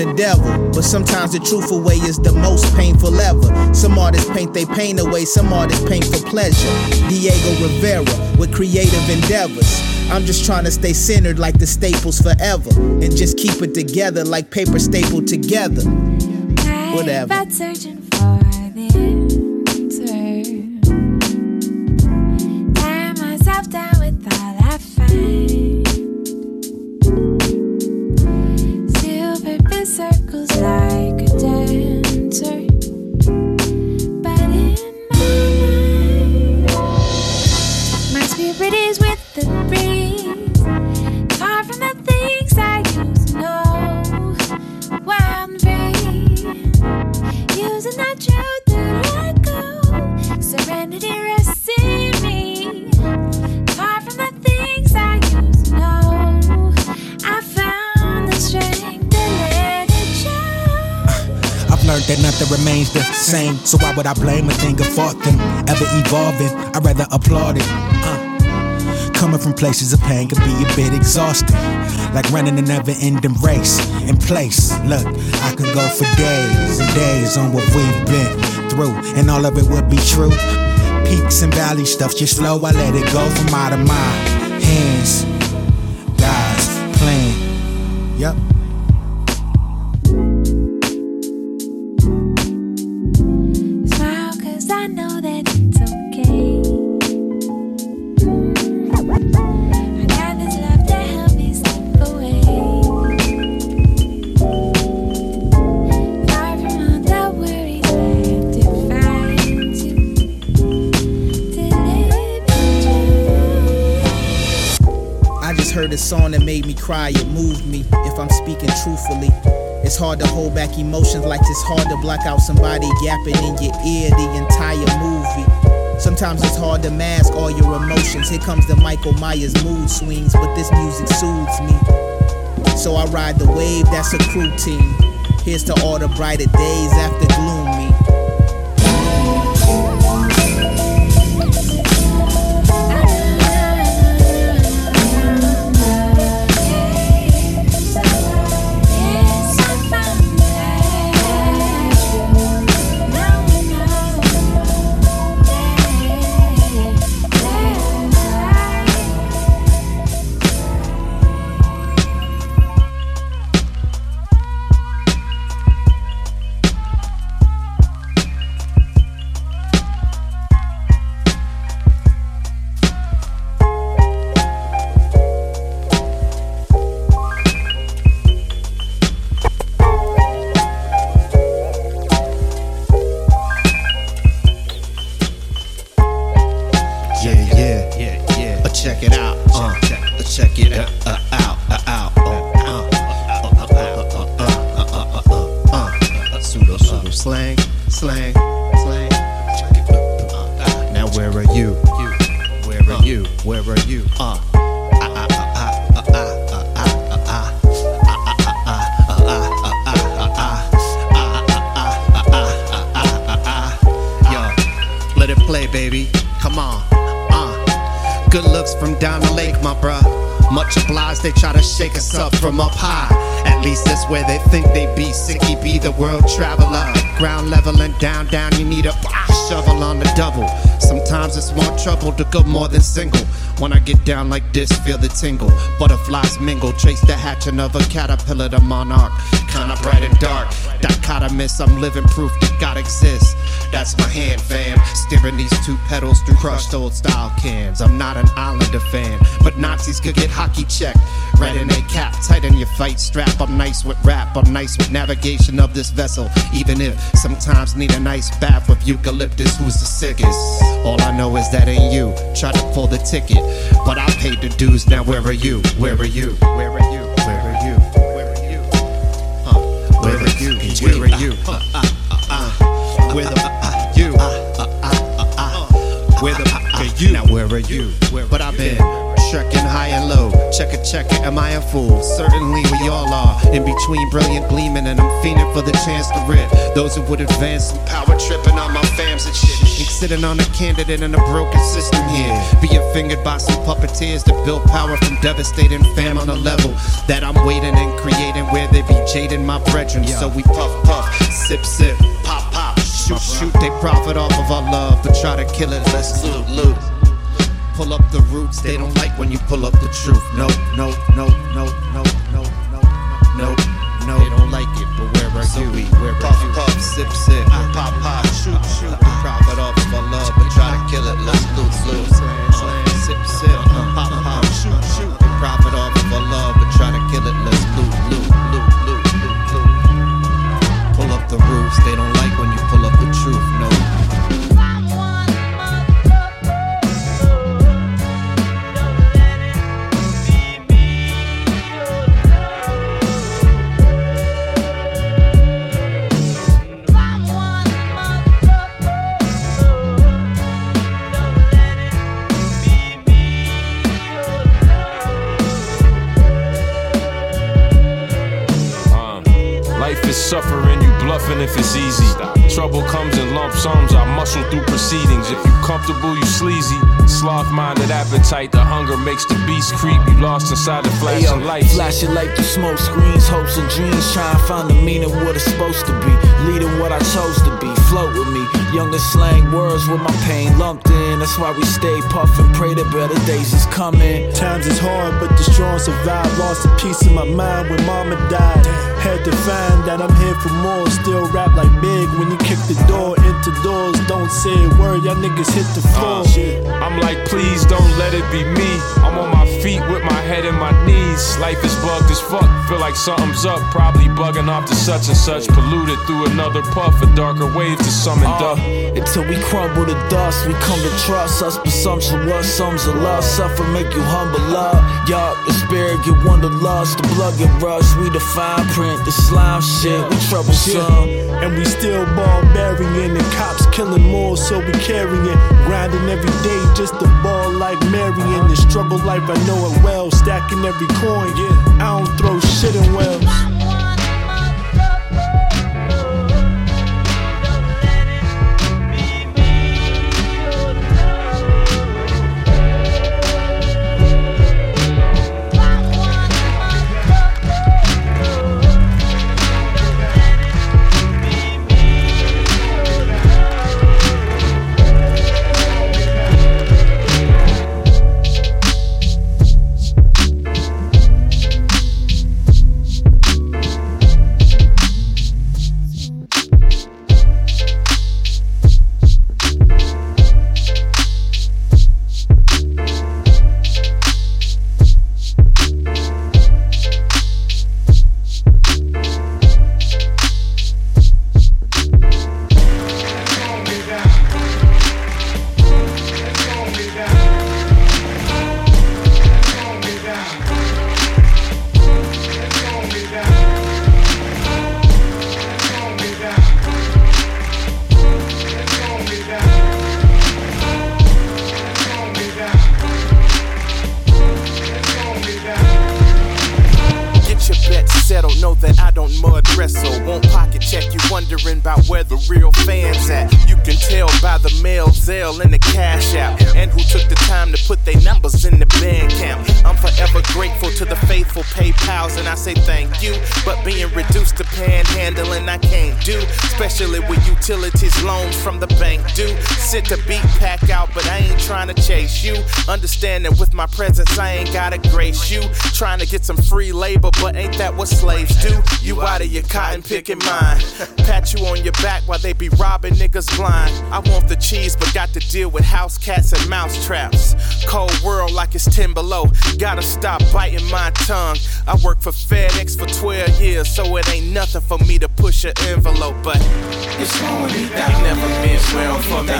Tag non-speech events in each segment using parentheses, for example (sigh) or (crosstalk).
the devil. But sometimes the truthful way is the most painful ever. Some artists paint their pain away, some artists paint for pleasure. Diego Rivera with creative endeavors. I'm just trying to stay centered like the staples forever. And just keep it together like paper stapled together. Whatever. That nothing remains the same. So why would I blame a thing fought them? Ever evolving, I'd rather applaud it. Uh. Coming from places of pain can be a bit exhausting. Like running a never ending race in place. Look, I could go for days and days on what we've been through, and all of it would be true. Peaks and valley stuff just flow, I let it go from out of my hands. God's plan. Yep. Song that made me cry, it moved me. If I'm speaking truthfully, it's hard to hold back emotions like it's hard to block out somebody yapping in your ear the entire movie. Sometimes it's hard to mask all your emotions. Here comes the Michael Myers mood swings, but this music soothes me. So I ride the wave, that's a crew team. Here's to all the brighter days after gloomy. From up high. At least that's where they think they be. Sicky be the world traveler. Ground level and down, down, you need a ah, shovel on the double. Sometimes it's more trouble to go more than single. When I get down like this, feel the tingle. Butterflies mingle, chase the hatching of a caterpillar the monarch. Kinda bright and dark. Dichotomous, I'm living proof that God exists. That's my hand, fam. Steering these two pedals through crushed old style cans. I'm not an Islander fan, but Nazis could get hockey checked. Red in a cap, tighten your fight strap. I'm nice with rap, I'm nice with navigation of this vessel. Even if sometimes need a nice bath with eucalyptus, who's the sickest? All I know is that ain't you. Try to pull the ticket, but I paid the dues. Now where are you? Where are you? Where are you? Where are you? Where are you? Uh, where are you? Where are you? Uh, uh, uh, uh. Where the uh, you? Uh, uh, uh, uh, uh. Where the are you? Now where are you? But I've been trekking high and low. Check it, check it, am I a fool? Certainly we all are. In between brilliant gleaming, and I'm fiending for the chance to rip. Those who would advance some power tripping on my fams and shit. Ain't sitting on a candidate in a broken system here. Being fingered by some puppeteers that build power from devastating fam on a level that I'm waiting and creating where they be jading my brethren. So we puff, puff, sip, sip, pop, pop, shoot, shoot. They profit off of our love, but try to kill it. Let's loot, loot pull up the roots. They don't like when you pull up the truth. No, no, no, no, no, no, no, no, no. They don't like it, but where are so you? We, where are puff, you? Puff, sip, sip, pop, pop, shoot, shoot. We profit off of our love, but try to kill it. Let's bluffing if it's easy. Trouble comes in lump sums, I muscle through proceedings. If you comfortable, you sleazy. Sloth minded appetite, the hunger makes the beast creep. You lost inside the flashing lights. Flashing like the smoke screens, hopes and dreams. Try and find the meaning what it's supposed to be. Leading what I chose to be. Float with me. Younger slang words with my pain lumped in. That's why we stay puffin', pray the better days is coming. Times is hard, but the strong survive. Lost a piece of my mind when mama died. Had to find that I'm here for more. Still rap like big when you kick the door into doors. Don't say a word, y'all niggas hit the floor. I'm like, please don't let it be me. I'm on my feet with my head in my knees. Life is bugged as fuck. Feel like something's up. Probably bugging off to such and such. Polluted through another puff. A darker wave to summoned Uh, up. until we crumble to dust, we come to trust us. Presumption was sums of love. Suffer make you humble up. Yup, the spirit get wanderlust. The blood get rushed. We the fine print, the slime shit. We troublesome. And we still barbarian and cops killing more, so we carrying. Grinding every day just to ball like Marion. The struggle life, I know it well. Stacking every coin, yeah. I don't throw shit in wells. Presence, I ain't gotta grace you. Trying to get some free labor, but ain't that what slaves do? You out of your cotton picking mind. (laughs) Pat you on your back while they be robbing niggas blind. I want the cheese, but got to deal with house cats and mouse traps. Cold world like it's 10 below. Gotta stop biting my tongue. I worked for FedEx for 12 years, so it ain't nothing for me to push an envelope, but it's slowing me down. You never meant well for me.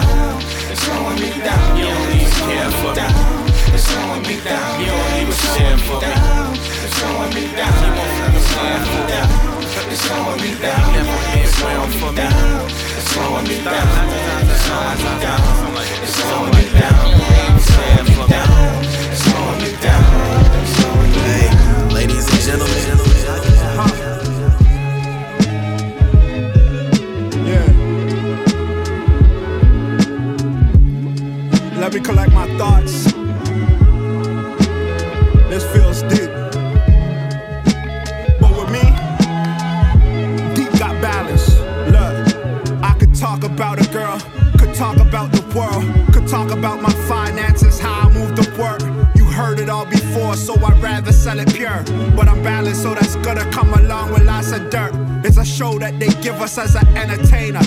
It's slowing me down. You don't even care for me. It's slowing me down. You don't even me. It's slowing me down. You won't understand for me. It's slowing me down. You never meant well for me. It's slowing me down. It's slowing me down. It's slowing me down. Even stand so I'd rather sell it pure. But I'm balanced, so that's gonna come along with lots of dirt. It's a show that they give us as an entertainer.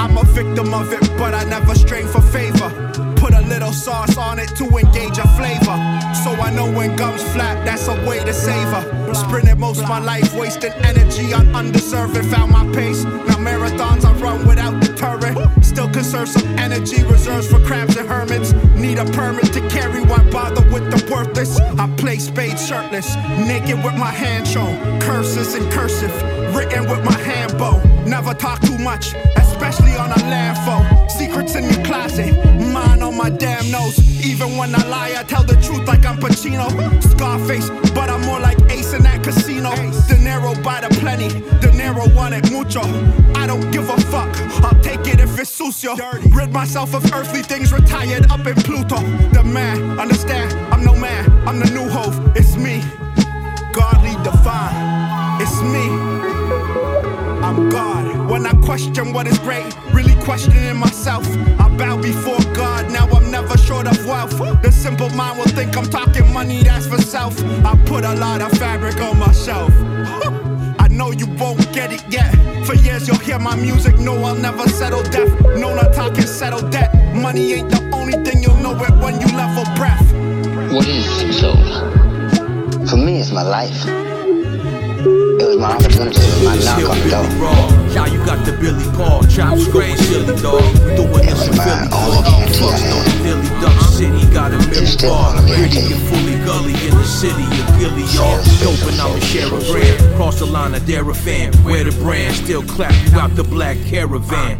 I'm a victim of it, but I never strain for favor. Put a little sauce on it to engage a flavor. So I know when gums flat, that's a way to savor. Sprinted most of my life, wasting energy on undeserving. Found my pace. Now marathons I run without deterrent. Still conserve some energy, reserves for crabs and hermits. Need a permit to carry, why bother with the worthless? I play spades shirtless, naked with my hand shown. Curses in cursive, written with my hand bow. Never talk too much, especially on a landfall. Secrets in your closet, mine my damn nose. Even when I lie, I tell the truth like I'm Pacino. Scarface, but I'm more like Ace in that casino. Dinero by the plenty, dinero wanted mucho. I don't give a fuck, I'll take it if it's you. Rid myself of earthly things, retired up in Pluto. The man, understand, I'm no man, I'm the new hove, it's me. Godly divine, it's me. I'm God. When I question what is great, really questioning myself. I bow before God, now I'm never short of wealth. The simple mind will think I'm talking money, that's for self. I put a lot of fabric on my shelf. (laughs) I know you won't get it yet. For years you'll hear my music, no, I'll never settle death. No, not talking settle debt. Money ain't the only thing you'll know it when you level breath. What is soul? For me, it's my life. It was my my. How you got the Billy Paul, chops going silly dog. Doing this in Philly, dog. Fucks on the Philly Duck City, got a million bar. Gritty and fully gully in the city of Gilly, y'all. Dope and I'm a share a brand. Cross the line of Dara fan. Wear the brand, still clap you the black caravan.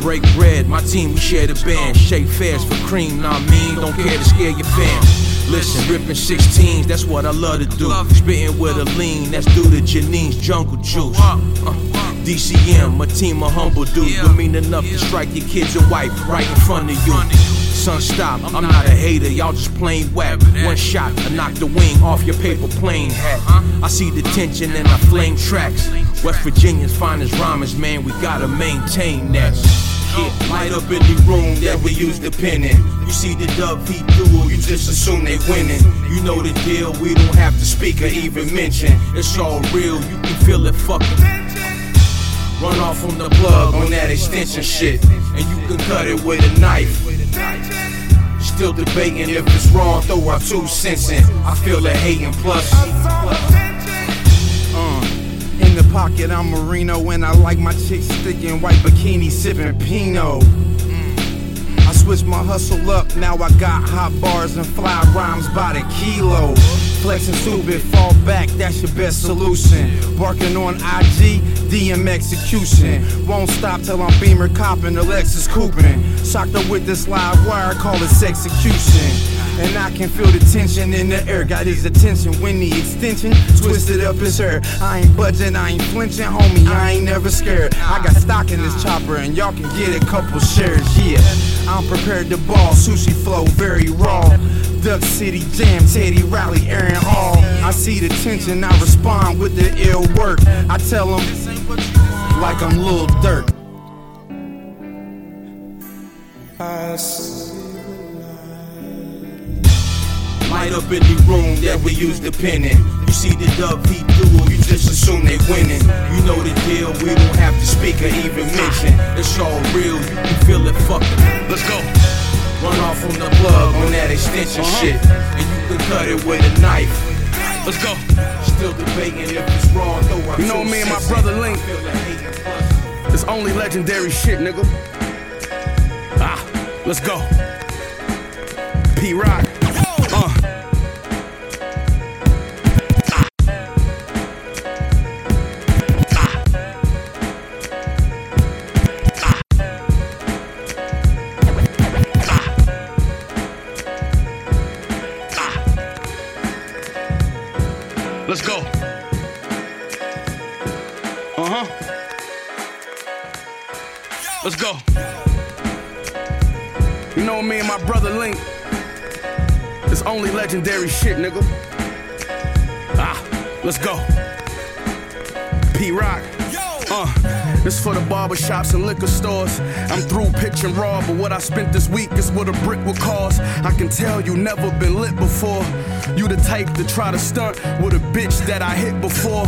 Break bread, my team, we share the band. Shake fast for cream, nah mean, don't care to scare your fans. Listen, ripping 16s, that's what I love to do. Spitting with a lean, that's due to Janine's jungle juice. Uh, DCM, my team a humble dude. Would mean enough to strike your kids and wife right in front of you. Son, stop, I'm not a hater, y'all just plain whack. One shot, I knock the wing off your paper plane hat. I see the tension and I flame tracks. West Virginia's finest rhymers, man, we gotta maintain that. Yeah, light up in the room that we use the pen in. You see the dub feet duel, you just assume they winning. You know the deal, we don't have to speak or even mention. It's all real, you can feel it fucking. Run off from the plug on that extension shit, and you can cut it with a knife. Still debating if it's wrong, throw our two cents in. I feel the hating plus. Pocket, I'm Marino, and I like my chicks sticking white bikini, sipping Pinot. Mm, mm. I switched my hustle up, now I got hot bars and fly rhymes by the kilo. Flexing stupid, fall back, that's your best solution. Barking on IG, DM execution. Won't stop till I'm Beamer copping the Lexus couping. Shocked up with this live wire, call it execution. And I can feel the tension in the air. Got his attention when the extension twisted up his hair. I ain't budging, I ain't flinching, homie. I ain't never scared. I got stock in this chopper, and y'all can get a couple shares. Yeah, I'm prepared to ball. Sushi flow very raw. Duck City Jam, Teddy Riley, Aaron Hall. I see the tension, I respond with the ill work. I tell them like I'm Lil Dirt. Light up in the room that we use the pen in. You see the dub feet duel, you just assume they winning. You know the deal, we don't have to speak or even mention. It's all real, you can feel it fucking. Let's go. Run off from the plug on that extension shit, and you can cut it with a knife. Let's go. Still debating if it's wrong, though. our You know me and my brother. Link. I feel the hating plus. It's only legendary shit, nigga. Ah, let's go. P Rock. My brother Link. It's only legendary shit, nigga. Ah, let's go. P Rock. Uh, this for the barbershops and liquor stores. I'm through pitching raw, but what I spent this week is what a brick would cost. I can tell you never been lit before. You the type to try to stunt with a bitch that I hit before.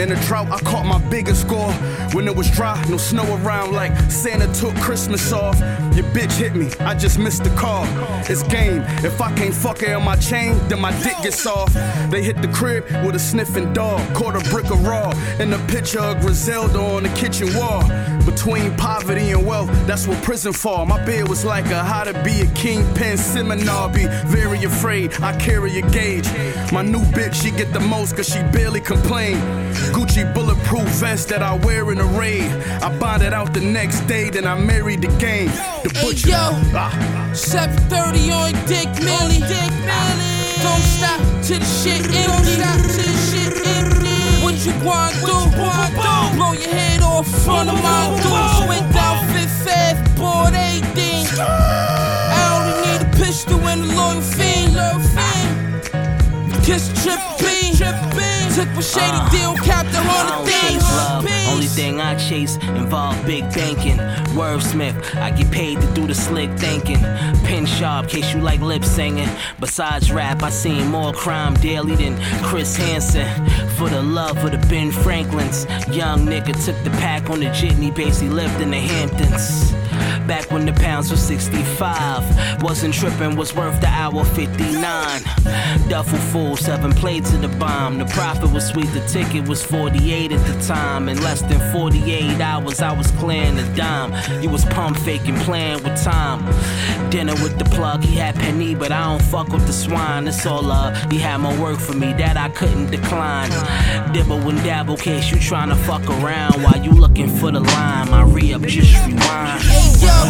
In the drought, I caught my biggest score. When it was dry, no snow around, like Santa took Christmas off. Your bitch hit me, I just missed the call. It's game. If I can't fuck her on my chain, then my dick gets off. They hit the crib with a sniffing dog, caught a brick of raw, and a picture of Griselda on the kitchen wall. Between poverty and wealth, that's what prison for. My bed was like a how to be a kingpin seminar. Be very afraid, I carry a gauge. My new bitch, she get the most cause she barely complain. Gucci bulletproof vest that I wear in a raid. I bought it out the next day, then I married the game. The Hey butcher. yo, Ah. 730 on Dick Millie. Don't stop till the shit empty. What you want do? Blow your head off front of my dudes. Went down fifth fast, bought everything. I only need a pistol and a loyal fiend. Kiss trip B. Took my shady deal, capped a hundred oh, don't things. love. Only thing I chase involve big banking. Wordsmith, I get paid to do the slick thinking. Pin sharp, case you like lip singing. Besides rap, I seen more crime daily than Chris Hansen. For the love of the Ben Franklins, young nigga took the pack on the jitney. He lived in the Hamptons. Back when the pounds was 65. Wasn't tripping, was worth the hour 59. Duffel full, seven plates of the bomb. The profit was sweet, the ticket was 48 at the time. In less than 48 hours, I was clearing the dime. You was pump faking, playing with time. Dinner with the plug, he had penny, but I don't fuck with the swine. It's all love. He had more work for me that I couldn't decline. Dibble and dabble, case you tryna fuck around while you looking for the line. My re up, just rewind. Yo,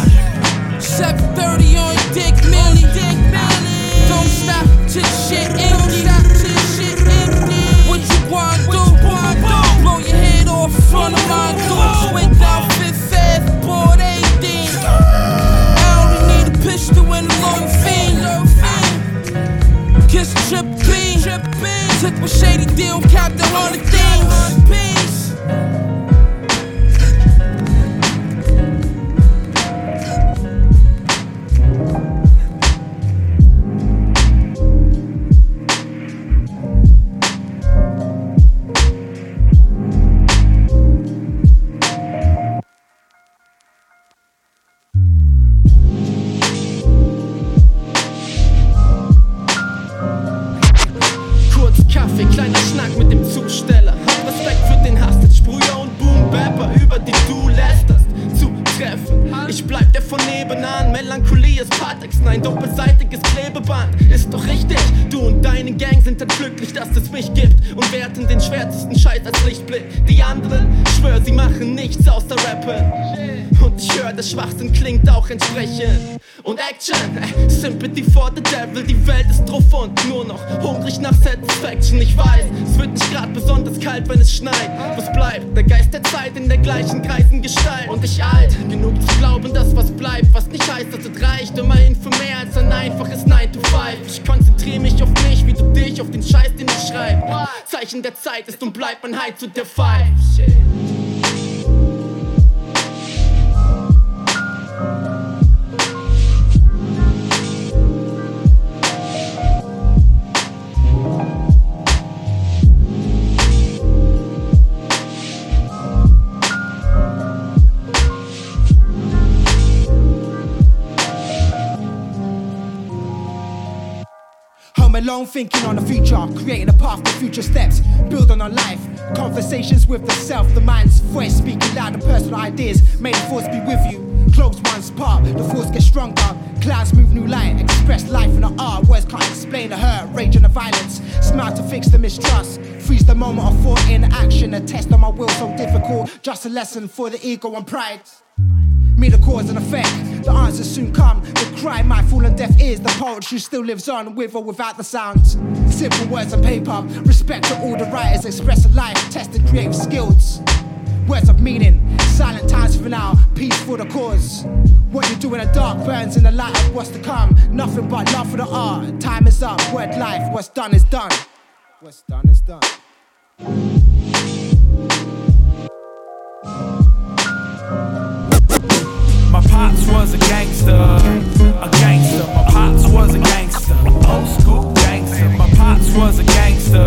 730 on dick, Millie. Don't stop till shit empty. What you want to do? Blow your head off front of my dudes. Went down fifth fast, bought everything. I only need a pistol and a loyal fiend. Kiss trip B. Took my shady deal, capped a hundred things. Nein, doppelseitiges Klebeband. Ist doch richtig, du und deine Gang dann glücklich, dass es mich gibt. Und werten den schwärzesten Scheiß als Lichtblick. Die anderen, schwör, sie machen nichts außer rappen. Und ich höre, der Schwachsinn klingt auch entsprechend. Und Action, äh, Sympathy for the Devil, die Welt ist drauf und nur noch hungrig nach Satisfaction. Ich weiß, es wird nicht grad besonders kalt, wenn es schneit. Was bleibt? Der Geist der Zeit in der gleichen Kreisen Gestalt. Und ich alt, genug zu glauben, dass was bleibt, was nicht heißt, dass es reicht. Immerhin für mehr als ein einfaches 9 to 5. Ich konzentriere mich auf mich, wie du dich, auf den Scheiß, den ich schreibe. Zeichen der Zeit ist und bleibt mein High to der Five. Shit. Alone thinking on the future, creating a path to future steps, build on life. Conversations with the self, the mind's voice speaking loud and personal ideas. May the force be with you. Close one's part, the force gets stronger. Clouds move new light, express life in the art. Words can't explain the hurt, rage and the violence. Smile to fix the mistrust. Freeze the moment of thought in action. A test on my will so difficult. Just a lesson for the ego and pride. Me the cause and effect. The answers soon come. The cry might fall on deaf ears. The poetry still lives on with or without the sounds. Simple words on paper. Respect to all the writers expressing life, tested creative skills. words of meaning. Silent times for now, peace for the cause. What you do in the dark burns in the light of what's to come. Nothing but love for the art. Time is up, word life, what's done is done. What's done is done. Was a gangster, a gangster. My pops was a gangster, old school gangster. My pops was a gangster,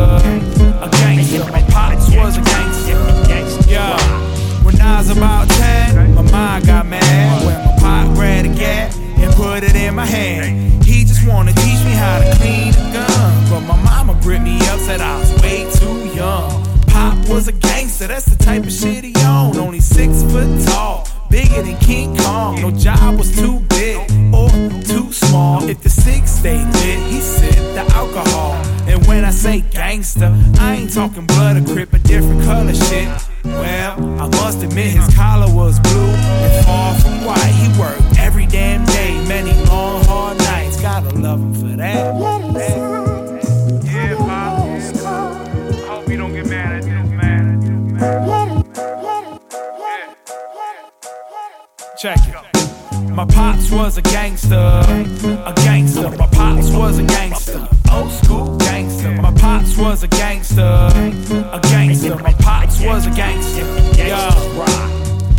a gangster. My pops was a gangster, yeah. When I was about 10, my mom got mad when my pop grabbed a gat and put it in my hand. He just wanna teach me how to clean a gun, but my mama gripped me up, said I was way too young. Pop was a gangster, that's the type of shit he owned. Only six foot tall, bigger than King Kong. No job was too big or too small. If the six stayed lit, he sipped the alcohol. And when I say gangster, I ain't talking blood or crip, a different color shit. Well, I must admit his collar was blue and far from white. He worked every damn day, many long hard nights. Gotta love him for that. Was a gangster, a gangster. My pops was a gangster, old school gangster. My pops was a gangster, a gangster. My pops was a gangster, yeah.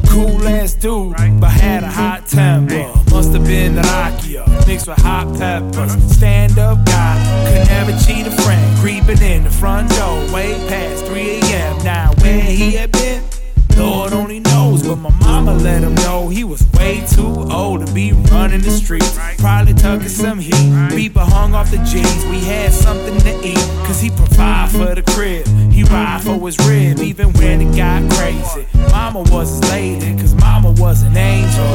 Cool ass dude, but had a hot temper. Must have been the Nokia mixed with hot peppers. Stand up guy, could never cheat a friend. Creeping in the front door, way past 3 a.m. Now where he had been. Let him know he was way too old to be running the streets. Probably tucking some heat. Beeper hung off the G's. We had something to eat, cause he provide for the crib. He ride for his rib, even when it got crazy. Mama was his lady, cause mama was an angel.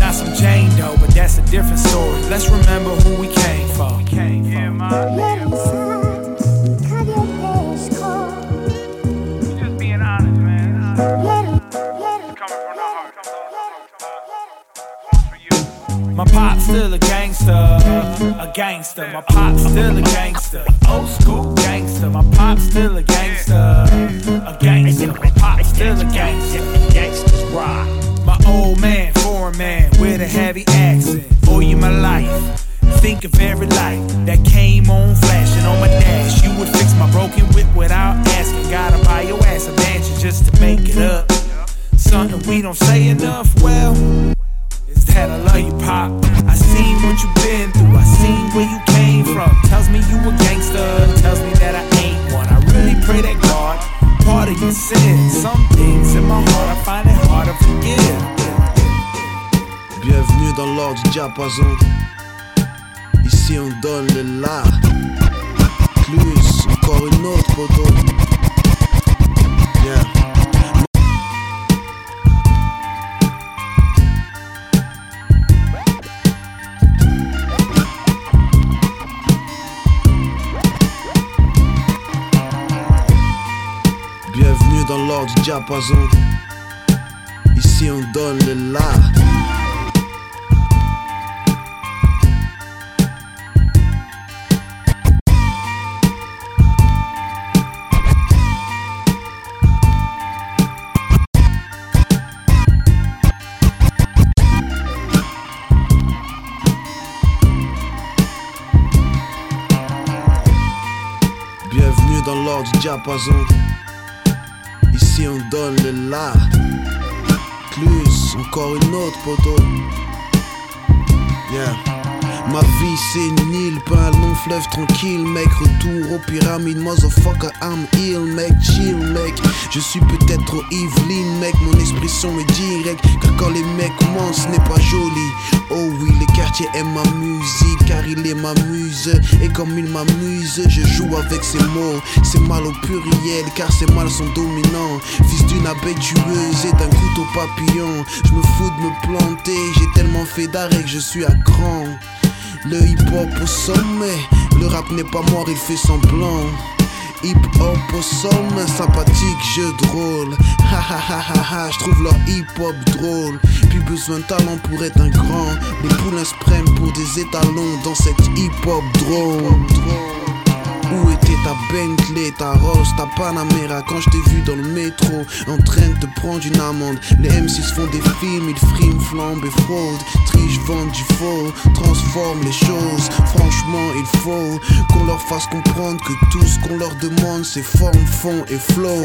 Not some Jane though, but that's a different story. Let's remember who we came for. We came for. Still a gangster, a gangster. My pop's still a gangster, old school gangster. My pop's still a gangster, a gangster. My pop's still a gangster, gangsters rock. My old man, foreign man with a heavy accent. Owe you my life. Think of every light that came on flashing on my dash. You would fix my broken whip without asking. Gotta buy your ass a mansion just to make it up. Something we don't say enough. L'ordre du diapason. Ici on donne le la. Plus, encore une autre photo. Yeah. Bienvenue dans l'ordre du diapason. Ici on donne le la. Du diapason. Ici on donne le la. Plus, encore une autre photo. Yeah. Ma vie c'est une île, pas un long fleuve tranquille, mec. Retour aux pyramides, motherfucker, I'm ill, mec. Chill, mec. Je suis peut-être trop Evelyn, mec. Mon expression est directe, car quand les mecs mentent, ce n'est pas joli. Oh oui, le quartier aime ma musique, car il est ma muse. Et comme il m'amuse, je joue avec ses mots. C'est mal au pluriel, car ces mâles sont dominants. Fils d'une abeille tueuse et d'un couteau papillon. Je me fous de me planter, j'ai tellement fait d'arrêt que je suis à cran. Le hip-hop au sommet, le rap n'est pas mort, il fait semblant. Hip-hop au sommet, sympathique, jeu drôle. Ha ha ha ha ha, je trouve leur hip-hop drôle. Plus besoin de talent pour être un grand. Les poulains se prennent pour des étalons dans cette hip-hop drôle. Où était ta Bentley, ta Rolls, ta Panamera Quand je t'ai vu dans le métro en train de te prendre une amende? Les M6 font des films, ils friment, flambent et fraudent Trichent, vendent du faux, transforment les choses. Franchement il faut qu'on leur fasse comprendre Que tout ce qu'on leur demande c'est forme, fond et flow.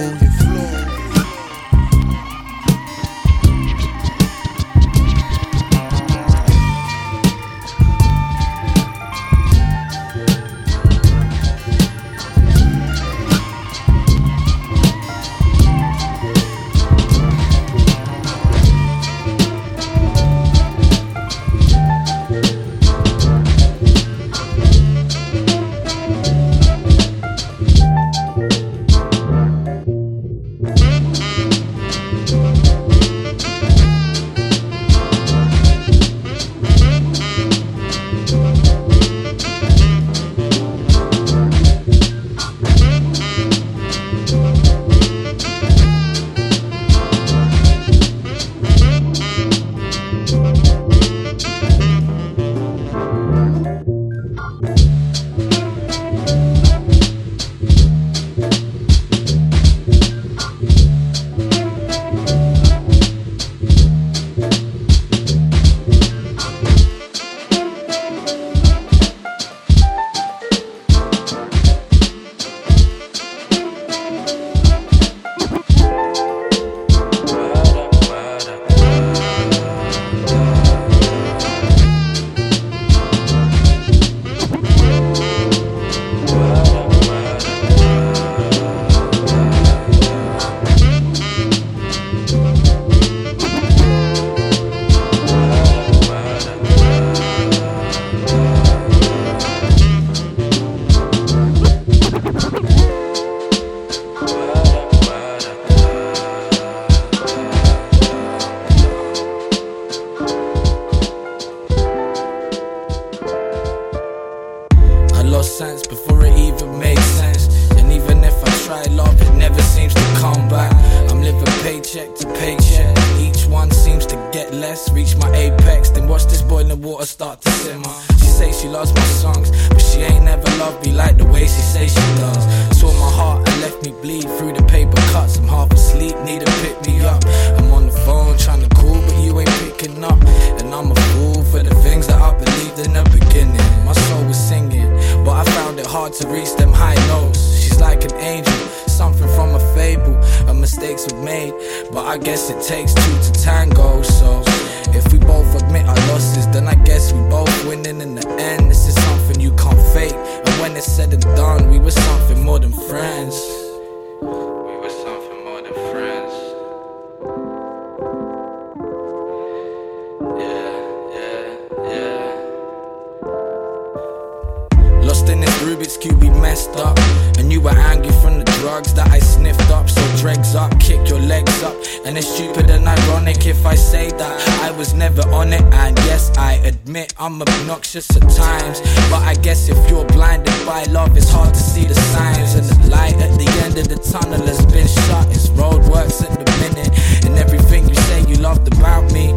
was never on it, and yes, I admit I'm obnoxious at times. But I guess if you're blinded by love, it's hard to see the signs. And the light at the end of the tunnel has been shut, it's roadworks at the minute. And everything you say you loved about me,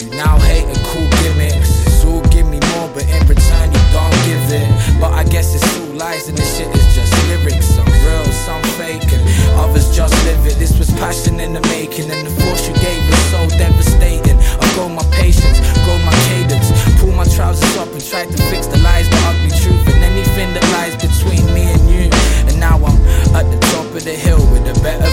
you now hate and cool gimmicks. It's give me more, but in return, you don't give it. But I guess it's all lies, and this shit is just lyrics. Some real, some fake, and others just live it. This was passion in the making, and the force you gave was so devastating. Grow my patience, grow my cadence. Pull my trousers up and try to fix the lies, the ugly truth, and anything that lies between me and you. And now I'm at the top of the hill with a better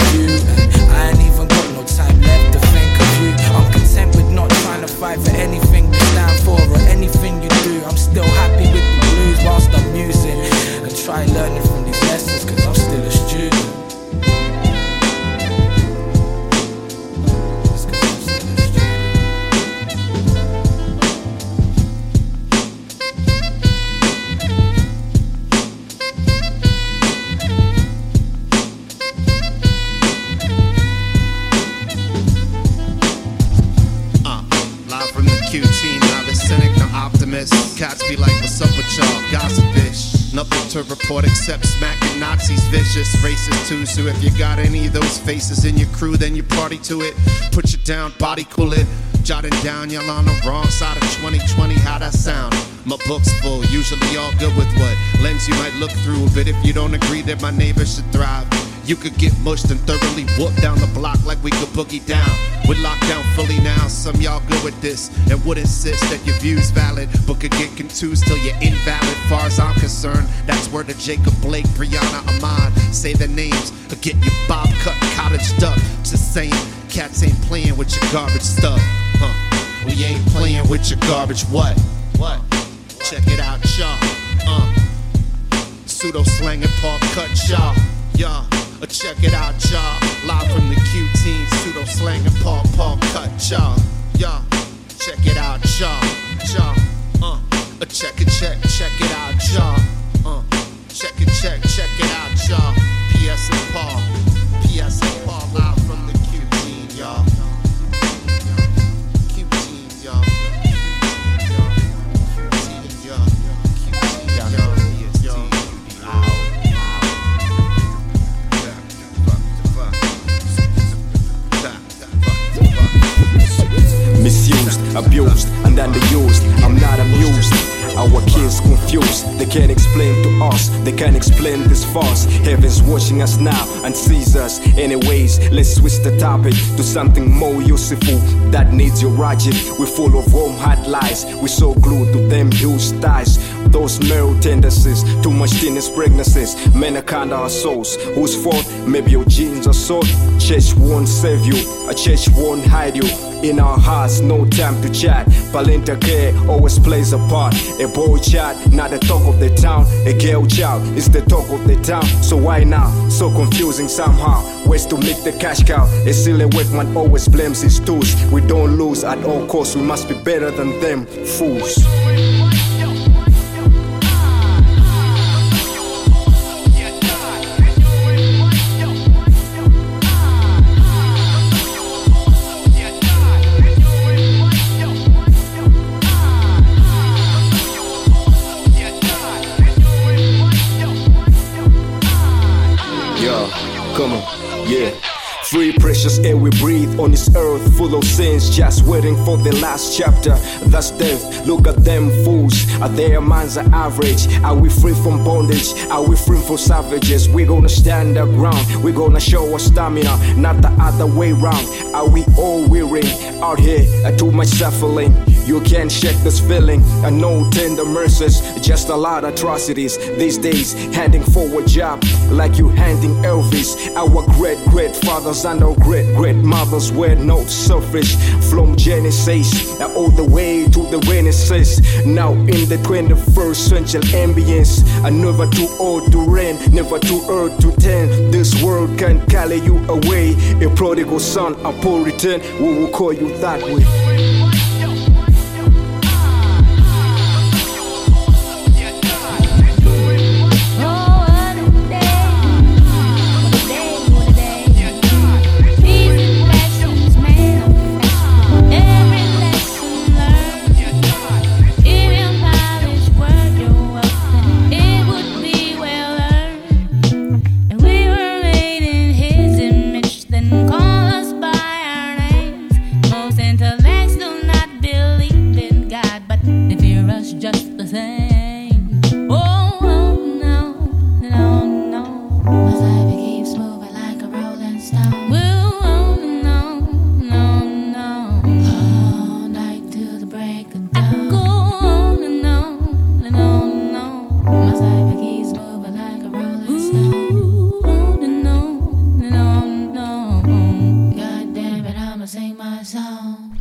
Cops be like, what's up with y'all? Gossipish. Nothing to report except smacking Nazis, vicious, racist too. So if you got any of those faces in your crew, then you party to it. Put you down, body cool it. Jotting down, y'all on the wrong side of 2020. How that sound? My book's full, usually all good with what lens you might look through. But if you don't agree that my neighbor should thrive, you could get mushed and thoroughly whooped down the block like we could boogie down. With lockdown fully now, some y'all good with this and would insist that your view's valid, but could get confused till you're invalid. Far as I'm concerned, that's where the Jacob Blake, Breonna Ahmaud say their names or get your bob cut cottage duck. Just saying, cats ain't playing with your garbage stuff. Huh? We ain't playing with your garbage. What? What? Check it out, y'all. Uh. Pseudo slang and Paul cut y'all. Y'all. Uh, check it out, y'all. Live from the Q team, pseudo slang and Paul Paul cut y'all. Y'all. Check it out, y'all. Y'all. Uh. Check it, check, check it out, y'all. Uh. Check it, check, check it out, y'all. PS and Paul. PS and Paul live abused, and underused. I'm not amused. Our kids confused, they can't explain to us, they can't explain this farce. Heaven's watching us now and sees us. Anyways, let's switch the topic to something more useful that needs your logic. We're full of warm, hard lies, we're so glued to them used ties. Those male tendencies, too much teenage pregnancies, men are kinda our souls. Whose fault? Maybe your genes are so. Church won't save you, a church won't hide you. In our hearts, no time to chat. Palinta care always plays a part. A boy chat, not the talk of the town. A girl child is the talk of the town. So why now? So confusing somehow. Ways to make the cash cow. A silly workman always blames his tools. We don't lose at all costs. We must be better than them fools. Yeah. Free precious air we breathe on this earth full of sins, just waiting for the last chapter. That's death. Look at them fools. Are their minds are average? Are we free from bondage? Are we free from savages? we gonna stand our ground. we gonna show our stamina, not the other way round. Are we all weary out here? Uh, too much suffering. You can't shake this feeling. And no tender mercies, just a lot of atrocities. These days, handing forward job like you handing Elvis. Our great great fathers and our great great mothers were not selfish. From Genesis all the way to the Renaissance. Now in the 21st century ambience, I'm never too old to reign, never too old to tend. This world can carry you away. A prodigal son, a poor return, we will call you that way. My song.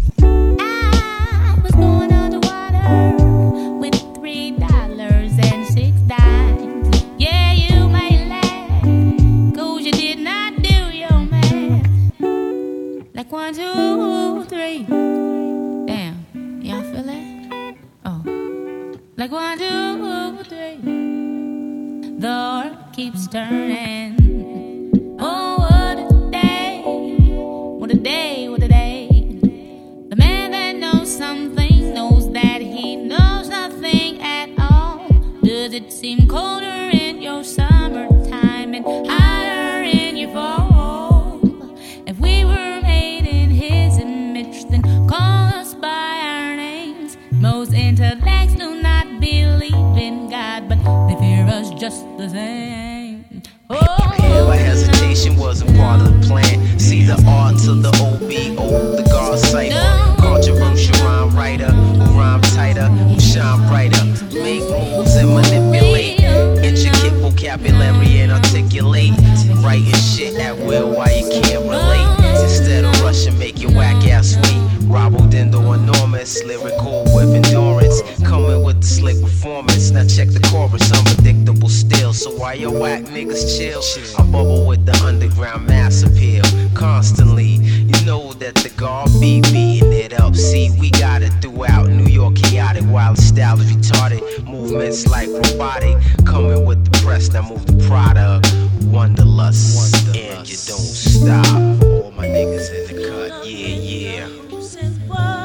With the underground mass appeal constantly. You know that the guard be beating it up. See, we got it throughout New York, chaotic. wild style retarded, movements like robotic. Coming with the press, now move the product. Wanderlust, and you don't stop. All my niggas in the cut, yeah, yeah.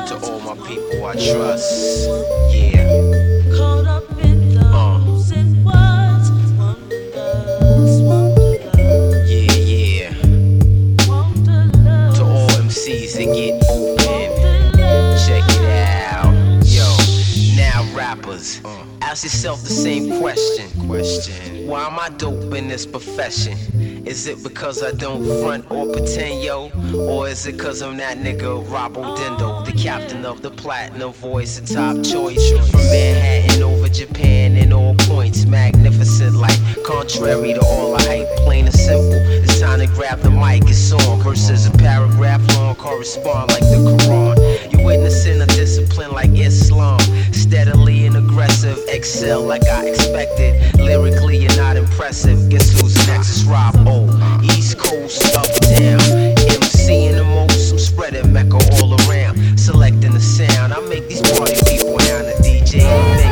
To all my people I trust, yeah. Ask yourself the same question. Question. Why am I dope in this profession? Is it because I don't front or pretend, yo? Or is it cause I'm that nigga Robbo Dindo, the captain of the platinum voice, and top choice from Manhattan over Japan in all points, magnificent like contrary to all the hype, plain and simple. It's time to grab the mic, it's on. Verses a paragraph long correspond like the Quran. You're witnessing a discipline like Islam, steadily and aggressive, excel like I expected. Lyrically, you're not impressive. Guess who's next? It's Rob O. East Coast, uptown. MC in the most, I'm spreading Mecca all around. Selecting the sound, I make these party people down the DJ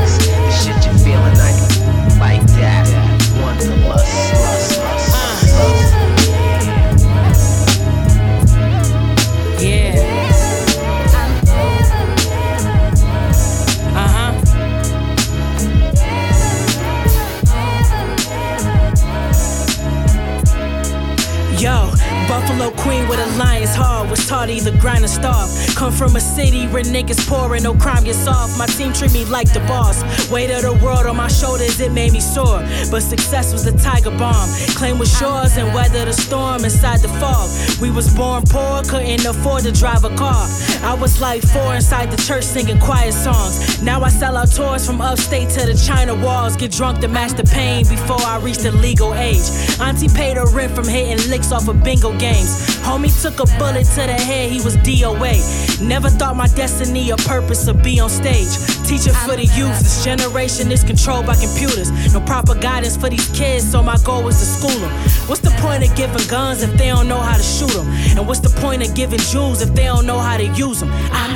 city where niggas poor and no crime gets soft. My team treat me like the boss. Weight of the world on my shoulders, it made me sore. But success was the tiger bomb. Claim was yours and weather the storm inside the fog. We was born poor, couldn't afford to drive a car. I was like four inside the church singing quiet songs. Now I sell out tours from upstate to the China walls. Get drunk to match the pain before I reach the legal age. Auntie paid her rent from hitting licks off of bingo games. Homie took a bullet to the head, he was DOA. Never thought my destiny or purpose would be on stage. Teaching for the youth, this generation is controlled by computers. No proper guidance for these kids, so my goal was to school them. What's the point of giving guns if they don't know how to shoot them? And what's the point of giving jewels if they don't know how to use them? I'm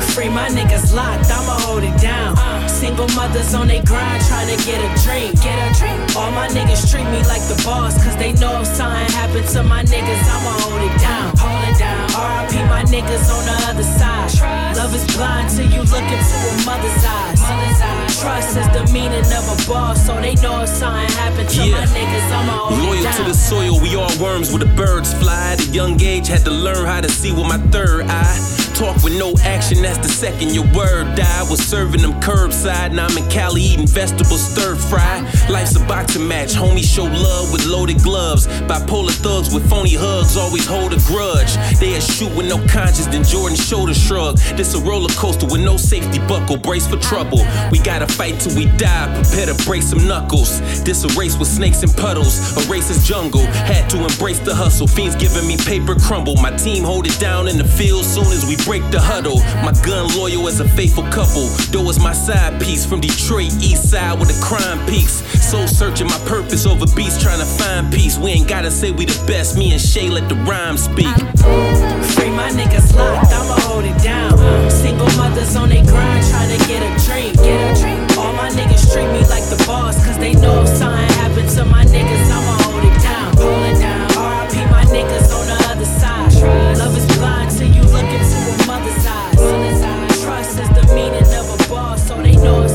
free my niggas locked, I'ma hold it down. Single mothers on they grind trying to get a dream. Get a dream. All my niggas treat me like the boss, cause they know if something happened to my niggas, I'ma hold it down. Hold it down. RIP my niggas on the other side. Love is blind till you look into a mother's eyes. Trust is the meaning of a boss, so they know if something happened to my niggas, I'ma hold Loyal down. to the soil, we all worms where the birds fly. At a young age, had to learn how to see with my third eye. Talk with no action, that's the second your word die. Was serving them curbside, now I'm in Cali eating vegetables stir fry. Life's a boxing match, homies show love with loaded gloves. Bipolar thugs with phony hugs always hold a grudge. They a shoot with no conscience, then Jordan shoulder shrug. This a roller coaster with no safety buckle, brace for trouble. We gotta fight till we die, prepare to break some knuckles. This a race with snakes and puddles, a racist jungle. Had to embrace the hustle, fiends giving me paper crumble. My team hold it down in the field soon as we break the huddle. My gun loyal as a faithful couple. Though is my side piece from Detroit, east side where the crime peaks. Soul searching my purpose over beats, trying to find peace. We ain't gotta say we the best, me and Shay let the rhyme speak. Free my niggas locked, I'ma hold it down. Single mothers on they grind trying to get a dream. Get a dream. All my niggas treat me like the boss, cause they know if something happened to my niggas, I'ma hold it down. Hold it down. RIP my niggas on the other side. Love is blind till you look into a mother's eyes. Trust is the meaning of a boss, so they know if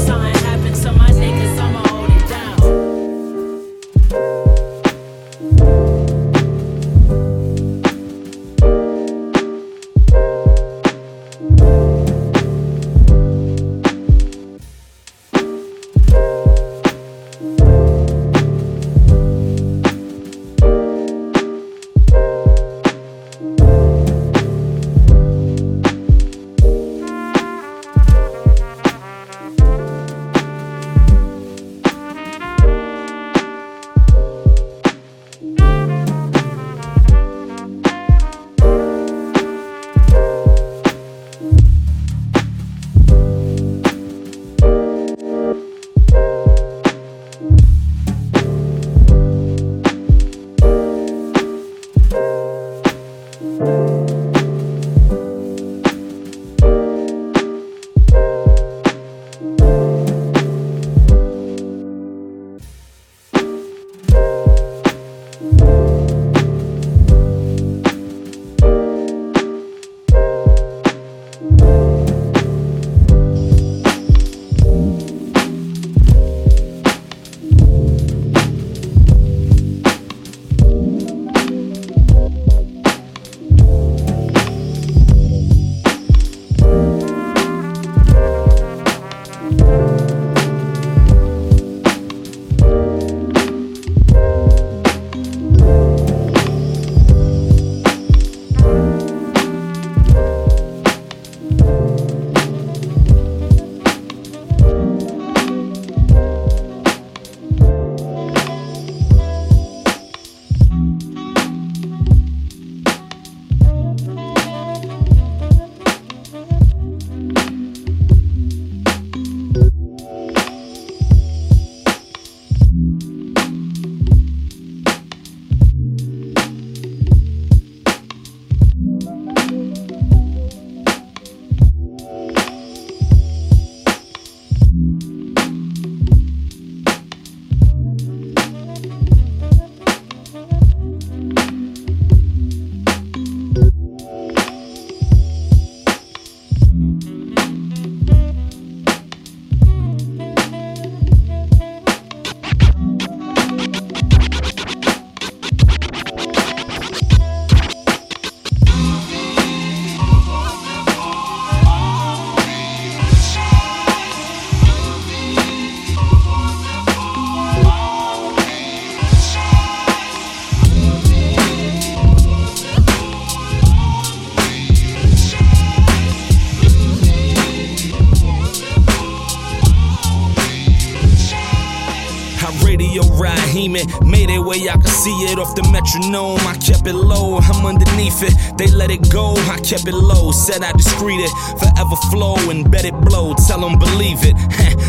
Raheem made it way I could see it off the metronome. I kept it low, I'm underneath it. They let it go, I kept it low. Said I discreet it, forever flow and bet it blow. Tell them believe it.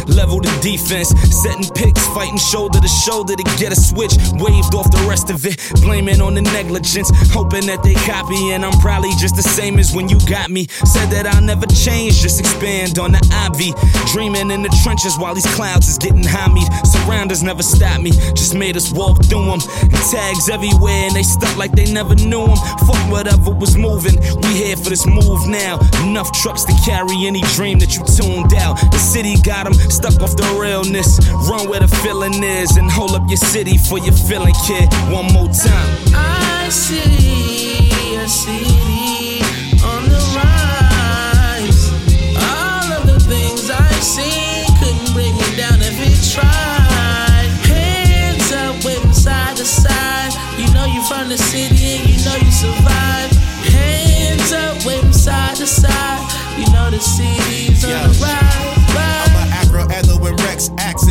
Level the defense, setting picks, fighting shoulder to shoulder to get a switch. Waved off the rest of it, blaming on the negligence, hoping that they copy. And I'm probably just the same as when you got me. Said that I'll never change, just expand on the obvi. Dreaming in the trenches while these clouds is getting high me. Surrounders never stop me, just made us walk through them. Tags everywhere, and they stuck like they never knew them. Fuck whatever was moving, we here for this move now. Enough trucks to carry any dream that you tuned out. The city got them stuck off the realness. Run where the feeling is, and hold up your city for your feeling, kid. One more time. I see a city the city's on the rise. I'm an Acro, and Rex accident.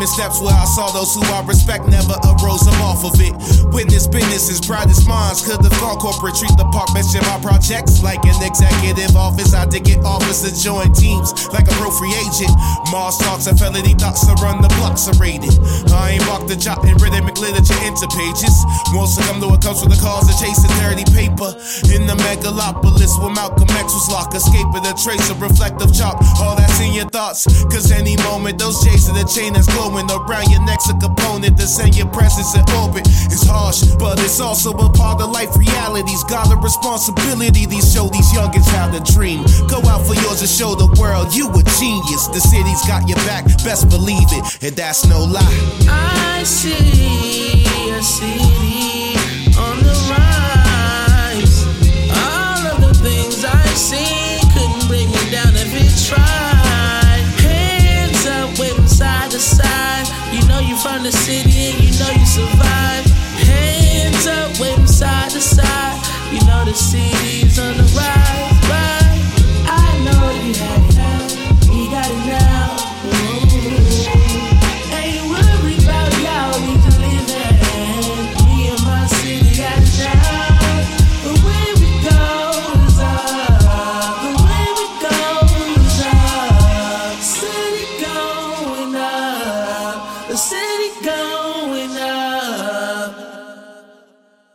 Steps where I saw those who I respect never arose them off of it. Witness businesses, brightest minds. Could the thought corporate treat the park bench in my projects like an executive office? I did get office to join teams like a pro free agent. Mars thoughts and felony thoughts to run the blocks are rated. I ain't walked the jot in rhythmic literature into pages. Most succumb to what comes with the cause of chasing dirty paper. In the megalopolis where Malcolm X was locked, escaping the trace of reflective chalk. All that's in your thoughts. Cause any moment, those in the chain that's glowing around your next a component to send your presence in orbit. It's harsh, but it's also a part of life realities. Got a responsibility, these show these youngins how to dream. Go out for yours and show the world you a genius. The city's got your back, best believe it, and that's no lie. I see a city on the rise. All of the things I see the city and you know you survive. Hands up, waving side to side. You know the city's on the.